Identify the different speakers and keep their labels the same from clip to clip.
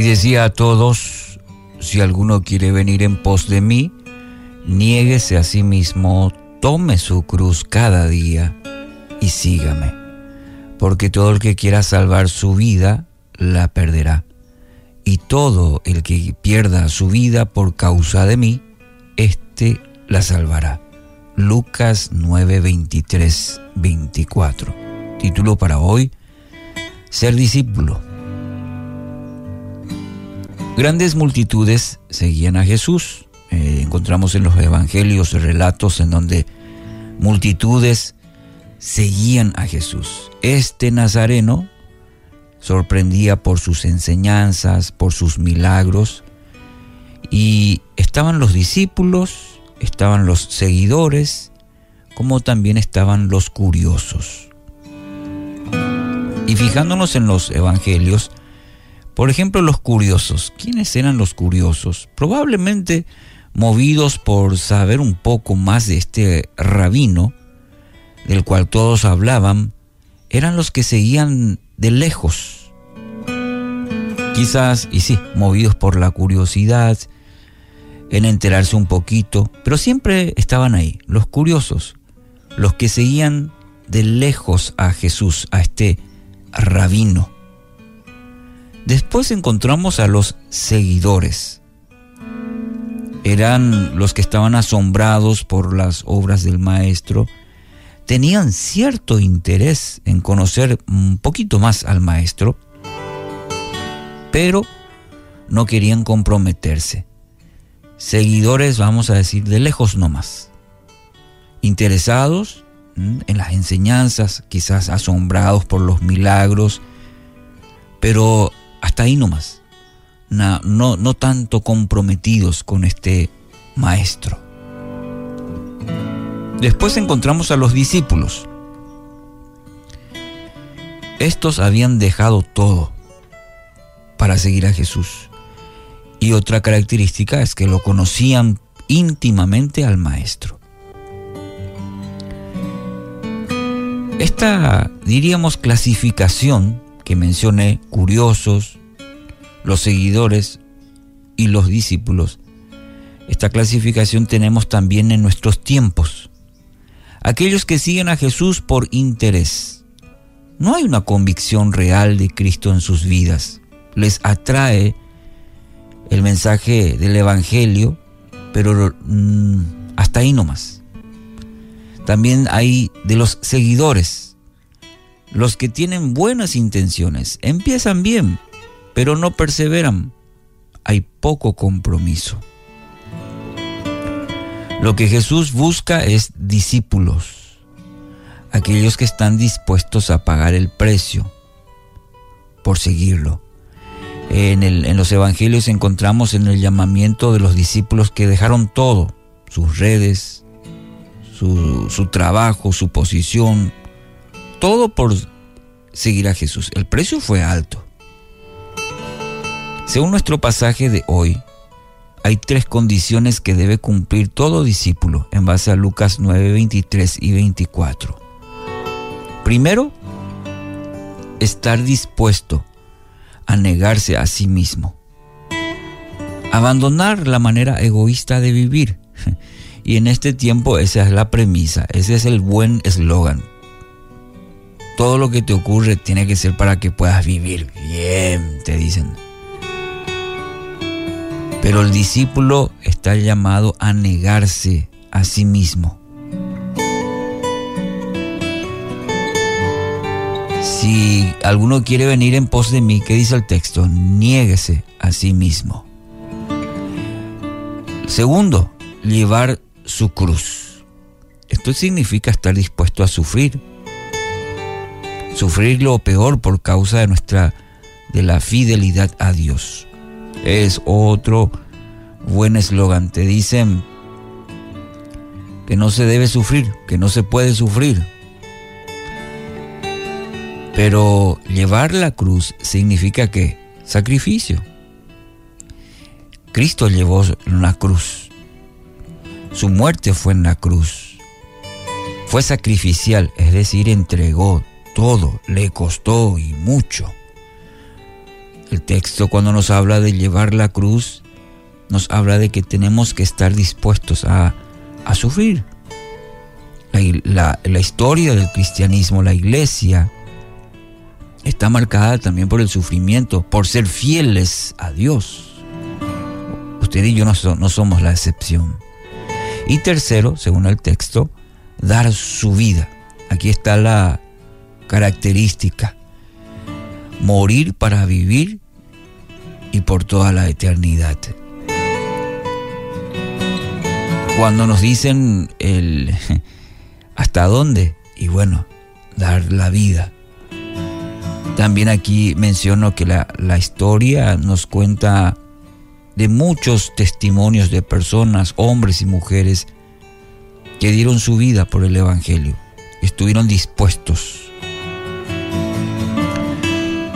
Speaker 1: Y decía a todos, si alguno quiere venir en pos de mí, niéguese a sí mismo, tome su cruz cada día y sígame. Porque todo el que quiera salvar su vida, la perderá. Y todo el que pierda su vida por causa de mí, éste la salvará. Lucas 9, 23, 24. Título para hoy, Ser discípulo. Grandes multitudes seguían a Jesús. Eh, encontramos en los evangelios relatos en donde multitudes seguían a Jesús. Este Nazareno sorprendía por sus enseñanzas, por sus milagros, y estaban los discípulos, estaban los seguidores, como también estaban los curiosos. Y fijándonos en los evangelios, por ejemplo, los curiosos. ¿Quiénes eran los curiosos? Probablemente movidos por saber un poco más de este rabino, del cual todos hablaban, eran los que seguían de lejos. Quizás, y sí, movidos por la curiosidad, en enterarse un poquito, pero siempre estaban ahí, los curiosos, los que seguían de lejos a Jesús, a este rabino. Después encontramos a los seguidores. Eran los que estaban asombrados por las obras del maestro, tenían cierto interés en conocer un poquito más al maestro, pero no querían comprometerse. Seguidores, vamos a decir, de lejos nomás. Interesados en las enseñanzas, quizás asombrados por los milagros, pero hasta ahí nomás. No, no, no tanto comprometidos con este maestro. Después encontramos a los discípulos. Estos habían dejado todo para seguir a Jesús. Y otra característica es que lo conocían íntimamente al Maestro. Esta, diríamos, clasificación que mencioné, curiosos, los seguidores y los discípulos, esta clasificación tenemos también en nuestros tiempos aquellos que siguen a Jesús por interés. No hay una convicción real de Cristo en sus vidas. Les atrae el mensaje del Evangelio, pero mm, hasta ahí nomás. También hay de los seguidores, los que tienen buenas intenciones, empiezan bien, pero no perseveran. Hay poco compromiso. Lo que Jesús busca es discípulos, aquellos que están dispuestos a pagar el precio por seguirlo. En, los evangelios encontramos en el llamamiento de los discípulos que dejaron todo, sus redes, su, su trabajo, su posición, todo por seguir a Jesús. El precio fue alto. Según nuestro pasaje de hoy, hay tres condiciones que debe cumplir todo discípulo en base a Lucas 9, 23 y 24. Primero, estar dispuesto a negarse a sí mismo. Abandonar la manera egoísta de vivir. Y en este tiempo esa es la premisa, ese es el buen eslogan. Todo lo que te ocurre tiene que ser para que puedas vivir bien, te dicen. Pero el discípulo está llamado a negarse a sí mismo. Si alguno quiere venir en pos de mí, ¿qué dice el texto? Niéguese a sí mismo. Segundo, llevar su cruz. Esto significa estar dispuesto a sufrir. Sufrir lo peor por causa de nuestra de la fidelidad a Dios es otro buen eslogan. Te dicen que no se debe sufrir, que no se puede sufrir. Pero llevar la cruz significa que sacrificio. Cristo llevó la cruz. Su muerte fue en la cruz. Fue sacrificial, es decir, entregó todo, le costó y mucho El texto cuando nos habla de llevar la cruz, nos habla de que tenemos que estar dispuestos a, sufrir. La, la historia del cristianismo, la iglesia, está marcada también por el sufrimiento, por ser fieles a Dios. Usted y yo no, no, somos la excepción. Y tercero, según el texto, dar su vida. Aquí está la característica. Morir para vivir y por toda la eternidad. Cuando nos dicen el hasta dónde, y bueno, dar la vida. También aquí menciono que la, la historia nos cuenta de muchos testimonios de personas, hombres y mujeres, que dieron su vida por el Evangelio, estuvieron dispuestos.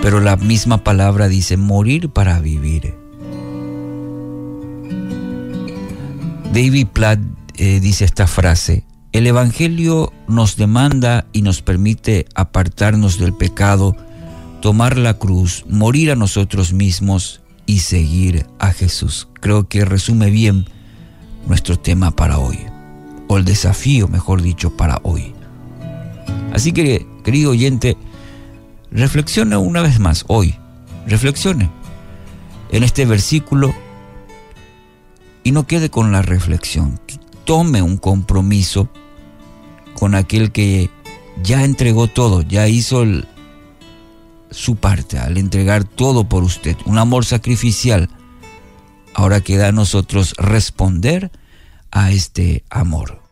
Speaker 1: Pero la misma palabra dice morir para vivir. David Platt eh, dice esta frase, el Evangelio nos demanda y nos permite apartarnos del pecado, tomar la cruz, morir a nosotros mismos y seguir a Jesús. Creo que resume bien nuestro tema para hoy, o el desafío, mejor dicho, para hoy. Así que, querido oyente, reflexione una vez más hoy, reflexione en este versículo y no quede con la reflexión. Tome un compromiso con aquel que ya entregó todo, ya hizo su parte al entregar todo por usted, un amor sacrificial. Ahora queda a nosotros responder a este amor.